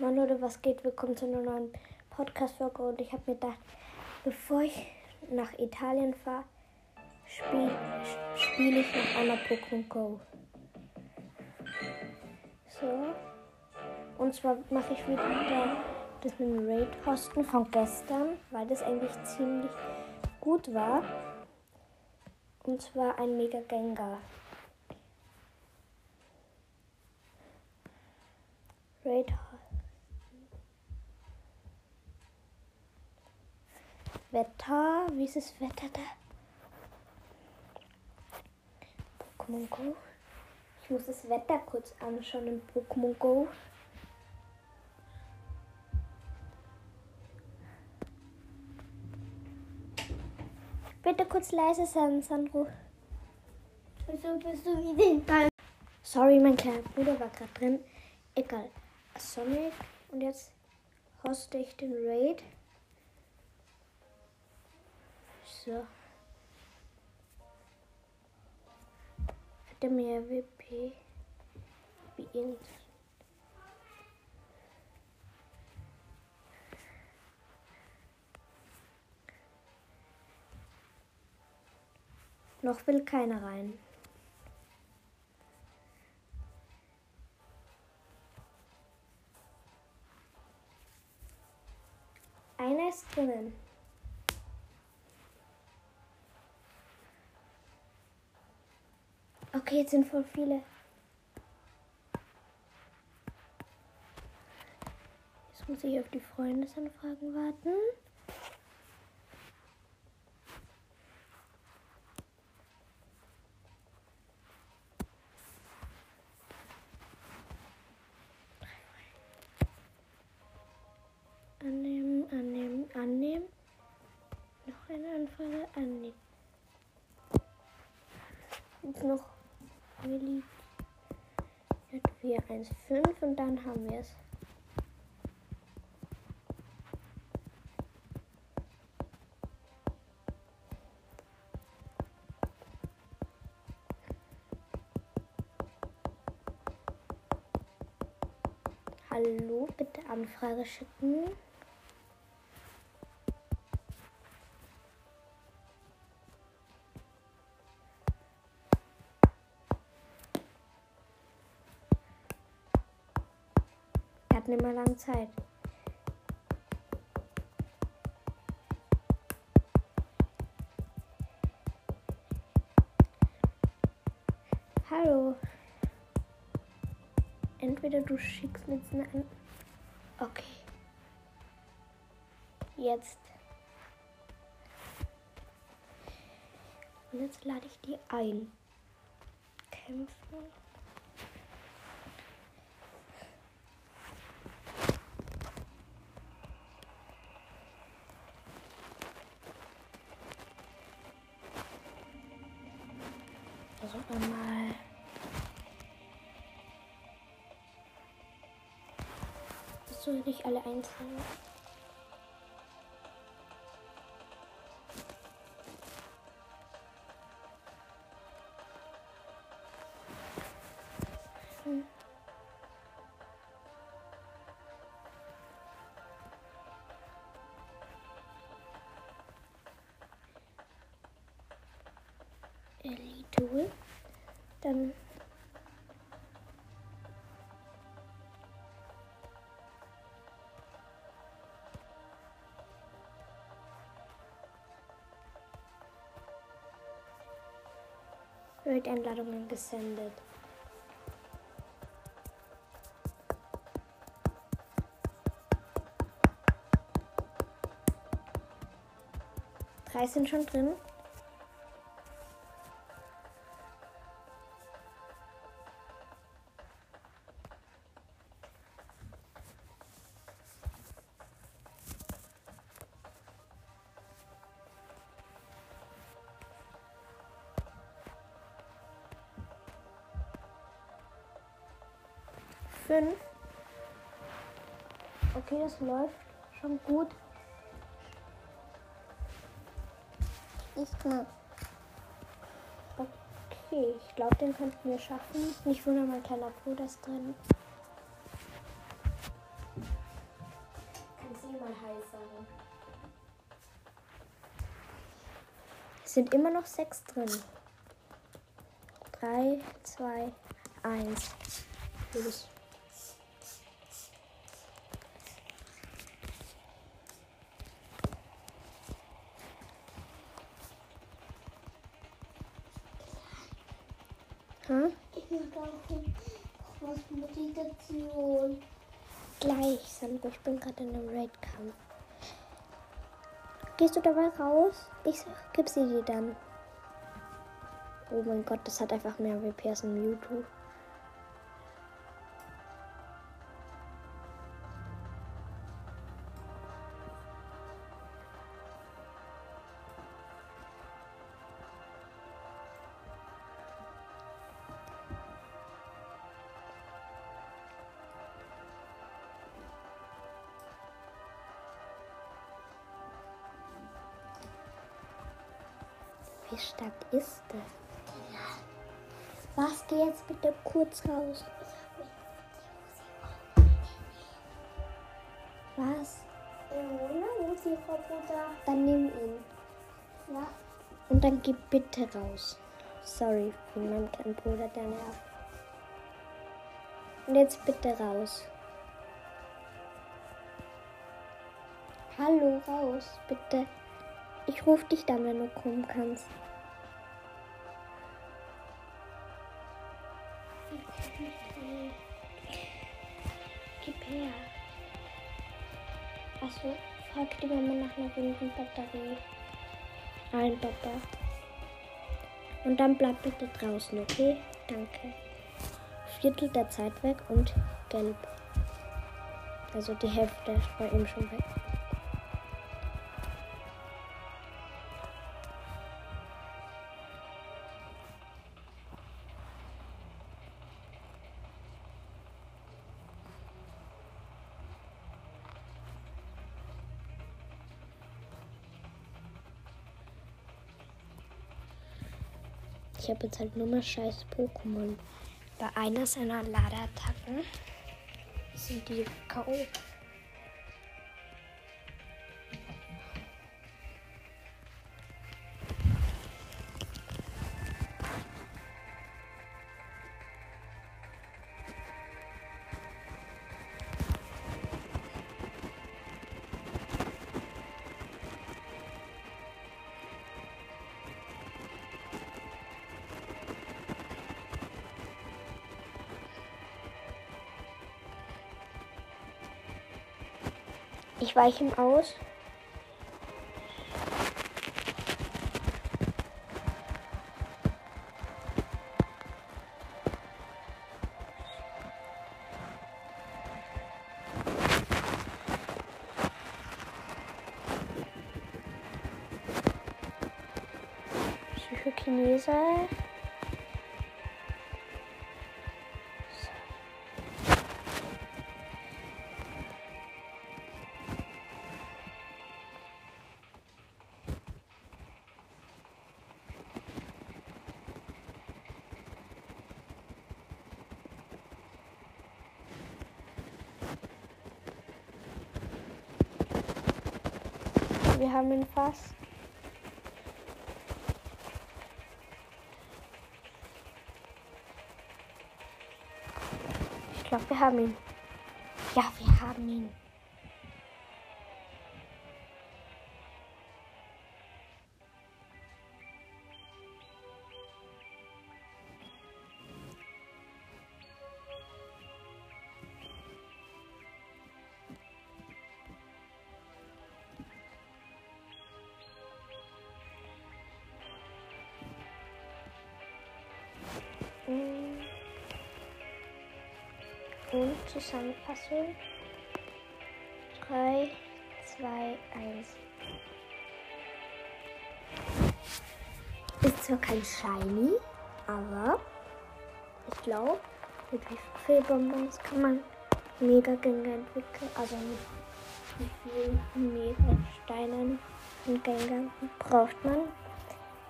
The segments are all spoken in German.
Moin Leute, was geht? Willkommen zu einer neuen Podcast-Folge und ich habe mir gedacht, bevor ich nach Italien fahre, spiele spiel ich noch einmal Pokémon Go. So. Und zwar mache ich wieder das mit dem Raid-Hosten von gestern, weil das eigentlich ziemlich gut war. Und zwar ein Mega Gengar. Raid Wetter. Wie ist das Wetter da? Pokémon Go. Ich muss das Wetter kurz anschauen in Pokémon Go. Bitte kurz leise sein, Sandro. Wieso bist du wie den Ball? Sorry, mein kleiner Bruder war gerade drin. Egal. Sonic. Und jetzt hoste ich den Raid. So. Hat er mehr WP wie ihn? Noch will keiner rein. Okay, jetzt sind voll viele. Jetzt muss ich auf die Freundesanfragen warten. Annehmen, annehmen, annehmen. Noch eine Anfrage annehmen. Jetzt noch J415 und dann haben wir es. Hallo, bitte Anfrage schicken. Er mehr lange Zeit. Hallo. Entweder du schickst mir jetzt eine an. Okay. Jetzt. Und jetzt lade ich die ein. Kämpfen. Versuchen wir mal. Das soll nicht alle einzeln. Wird Einladungen gesendet. Drei sind schon drin. Fünf. Okay, das läuft schon gut. Ich mal. Okay, ich glaube, den könnten wir schaffen. Nicht wundern, mein kleiner Bruder ist drin. sagen. Es sind immer noch sechs drin. Drei, zwei, eins. Los. Hm? Ich will was Meditation. Gleich, Sandra. Ich bin gerade in einem Raid-Kampf. Gehst du dabei raus? Ich geb sie dir dann. Oh mein Gott, das hat einfach mehr WP als ein Wie stark ist das? Was? Geh jetzt bitte kurz raus. Was? Dann nimm ihn. Ja. Und dann geh bitte raus. Sorry für meinen kleinen Bruder, der nervt. Und jetzt bitte raus. Hallo, raus, bitte. Ich ruf dich dann, wenn du kommen kannst. Gib her. Achso, frag die Mama nach einer runden Batterie. Ein Papa. Und dann bleib bitte draußen, okay? Danke. Viertel der Zeit weg und gelb. Also die Hälfte bei ihm schon weg. Ich habe jetzt halt nur mal scheiß Pokémon. Bei einer seiner Ladeattacken sind die K.O. Ich weiche ihm aus. Wir haben ihn fast. Ich glaube, wir haben ihn. Ja, wir haben ihn. Und Zusammenfassung. 3, 2, 1. Ist zwar kein Shiny, aber ich glaube, mit viel Bonbons kann man mega Gänge entwickeln. Also mit wie viel mega Steinen und Gänge braucht man.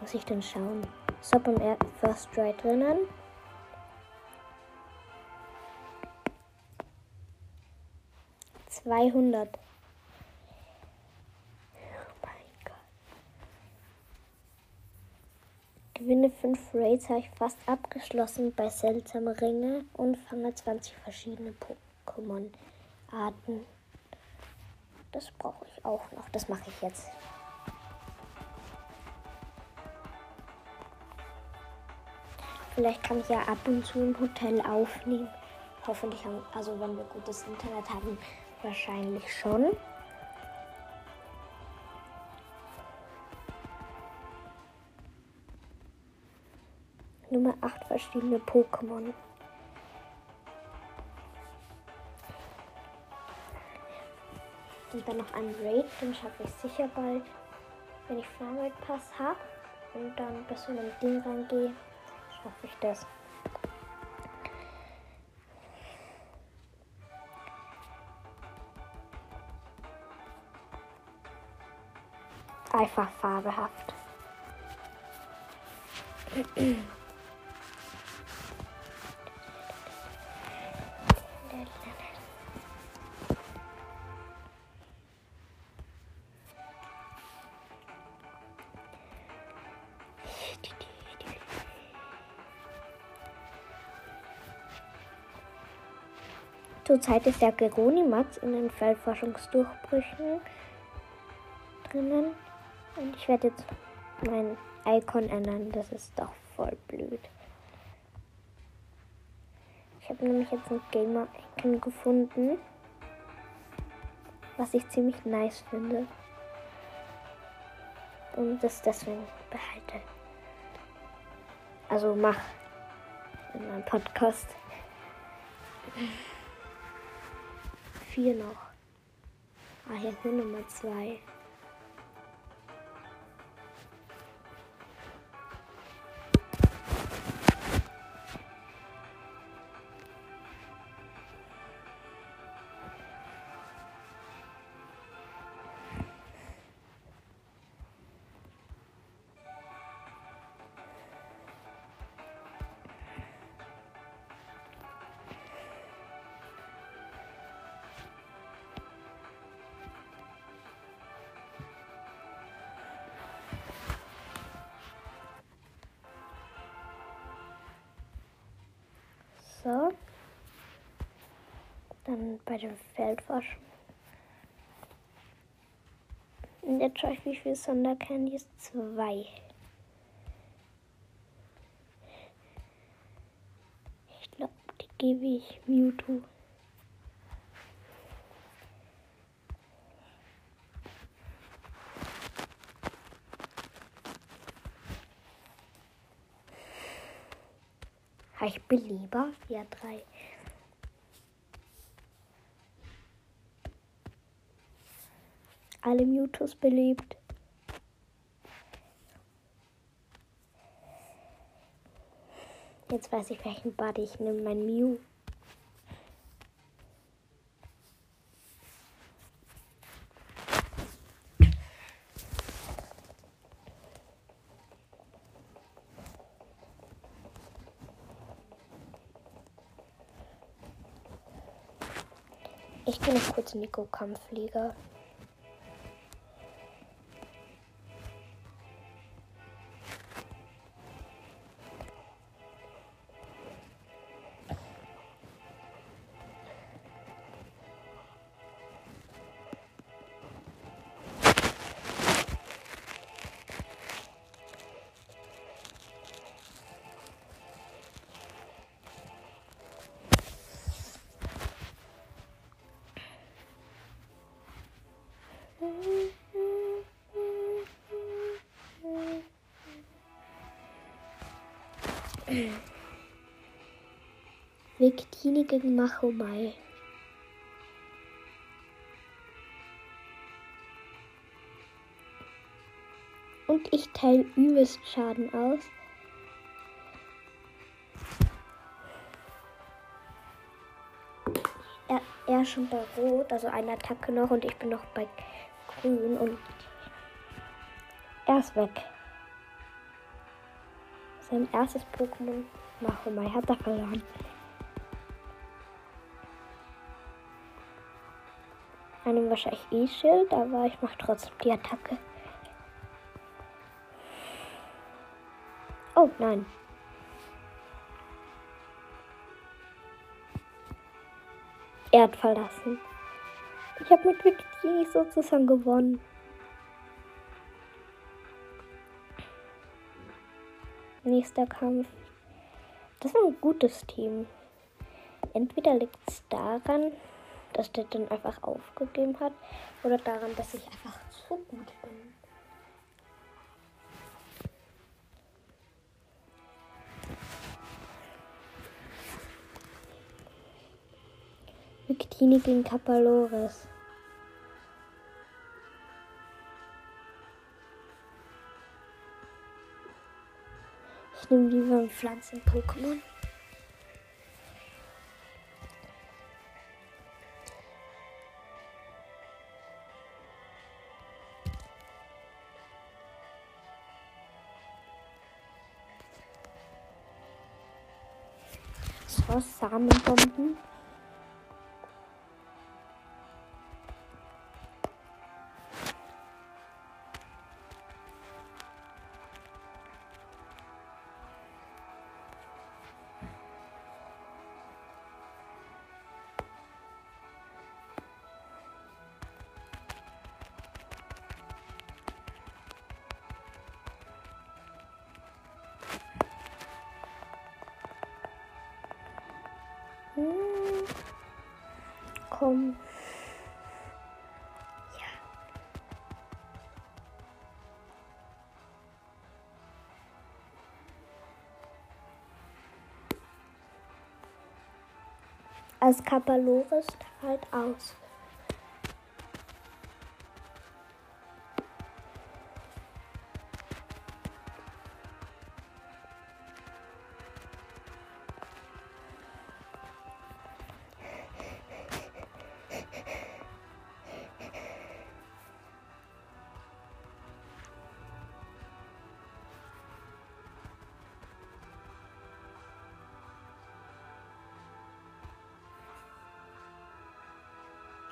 Muss ich denn schauen. Ist beim First Try drinnen. 200. Oh mein Gott. Gewinne 5 Raids habe ich fast abgeschlossen bei seltsamen Ringe und fange 20 verschiedene Pokémon-Arten. Das brauche ich auch noch. Das mache ich jetzt. Vielleicht kann ich ja ab und zu im Hotel aufnehmen. Hoffentlich haben, also wenn wir gutes Internet haben wahrscheinlich schon. Nummer 8 verschiedene Pokémon. Und dann noch ein Raid, den schaffe ich sicher bald, wenn ich Farmraid Pass habe. Und dann bis zu einem Ding reingehe, schaffe ich das. Einfach fabelhaft. Zurzeit ist der Geronimax in den Feldforschungsdurchbrüchen drinnen. Und ich werde jetzt mein Icon ändern. Das ist doch voll blöd. Ich habe nämlich jetzt ein Gamer-Icon gefunden, was ich ziemlich nice finde. Und das deswegen behalte. Also mach in meinem Podcast. Vier noch. Ah, hier ist Nummer zwei. Dann bei dem Feldforschung. Und jetzt schaue ich, wie viel Sondercandies? Zwei. Ich glaube, die gebe ich Mewtwo. Ich belieber? Ja, drei. Alle Mewtwo's belebt. Jetzt weiß ich, welchen Buddy ich nehme. Mein Mew. Ich bin noch kurz Nico Victini gegen Machomai. Und ich teile übelst Schaden aus. Er, er schon bei Rot, also eine Attacke noch und ich bin noch bei Grün und er ist weg. Sein erstes Pokémon Machomai hat er verloren. Einem wahrscheinlich E-Schild, aber ich mache trotzdem die Attacke. Oh nein. Er hat verlassen. Ich habe mit Victini sozusagen gewonnen. Nächster Kampf. Das ist ein gutes Team. Entweder liegt es daran, dass der dann einfach aufgegeben hat, oder daran, dass ich einfach zu gut bin. Victini gegen Kapalores. Ich nehme lieber ein Pflanzen-Pokémon. So, Samenbomben. Komm. Ja. Als Kapaloris halt aus.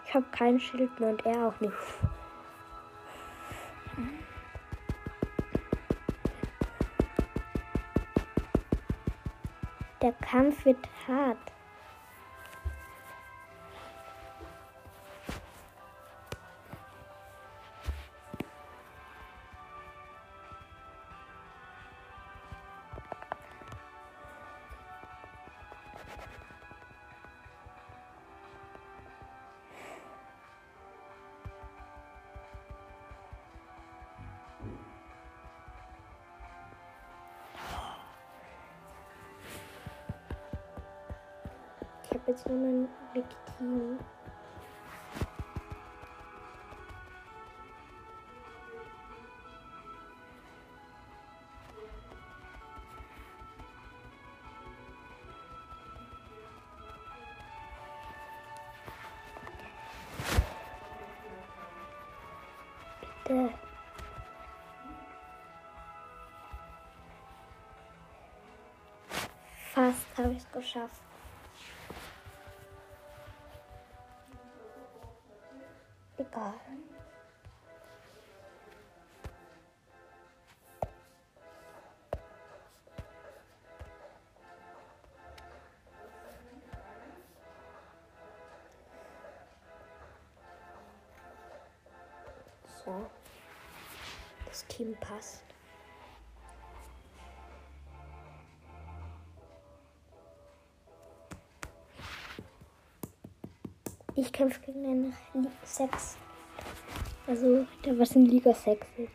Ich habe kein Schild mehr und er auch nicht. Der Kampf wird hart. Nur mein Victini. Bitte. Fast habe ich es geschafft. Egal. So. Das Team passt. Ich kämpfe gegen einen Li 6. Also, der was in Liga 6 ist.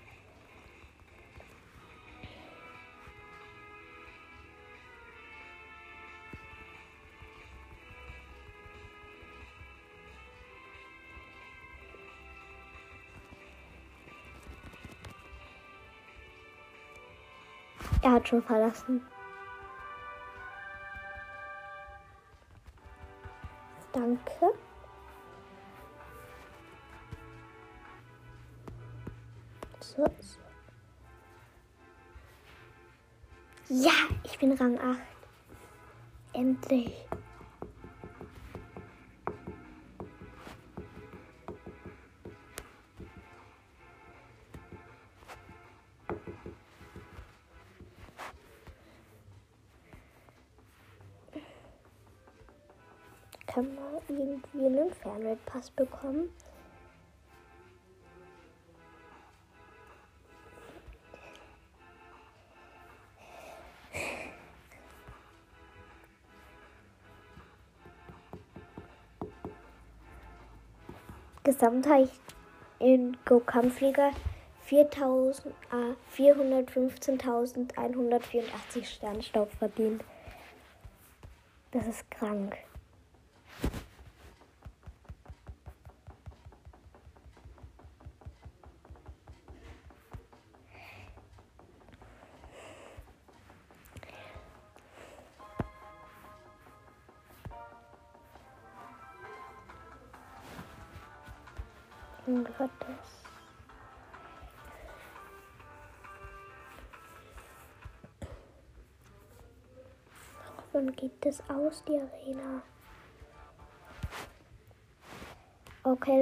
Er hat schon verlassen. Danke. so, so. Ja, ich bin Rang 8. Endlich. Kann man irgendwie einen Fernweltpass bekommen? Gesamt habe ich in Go Kampfflieger 415.184 Sternstaub verdient. Das ist krank. Es aus, die Arena? Okay, Leute.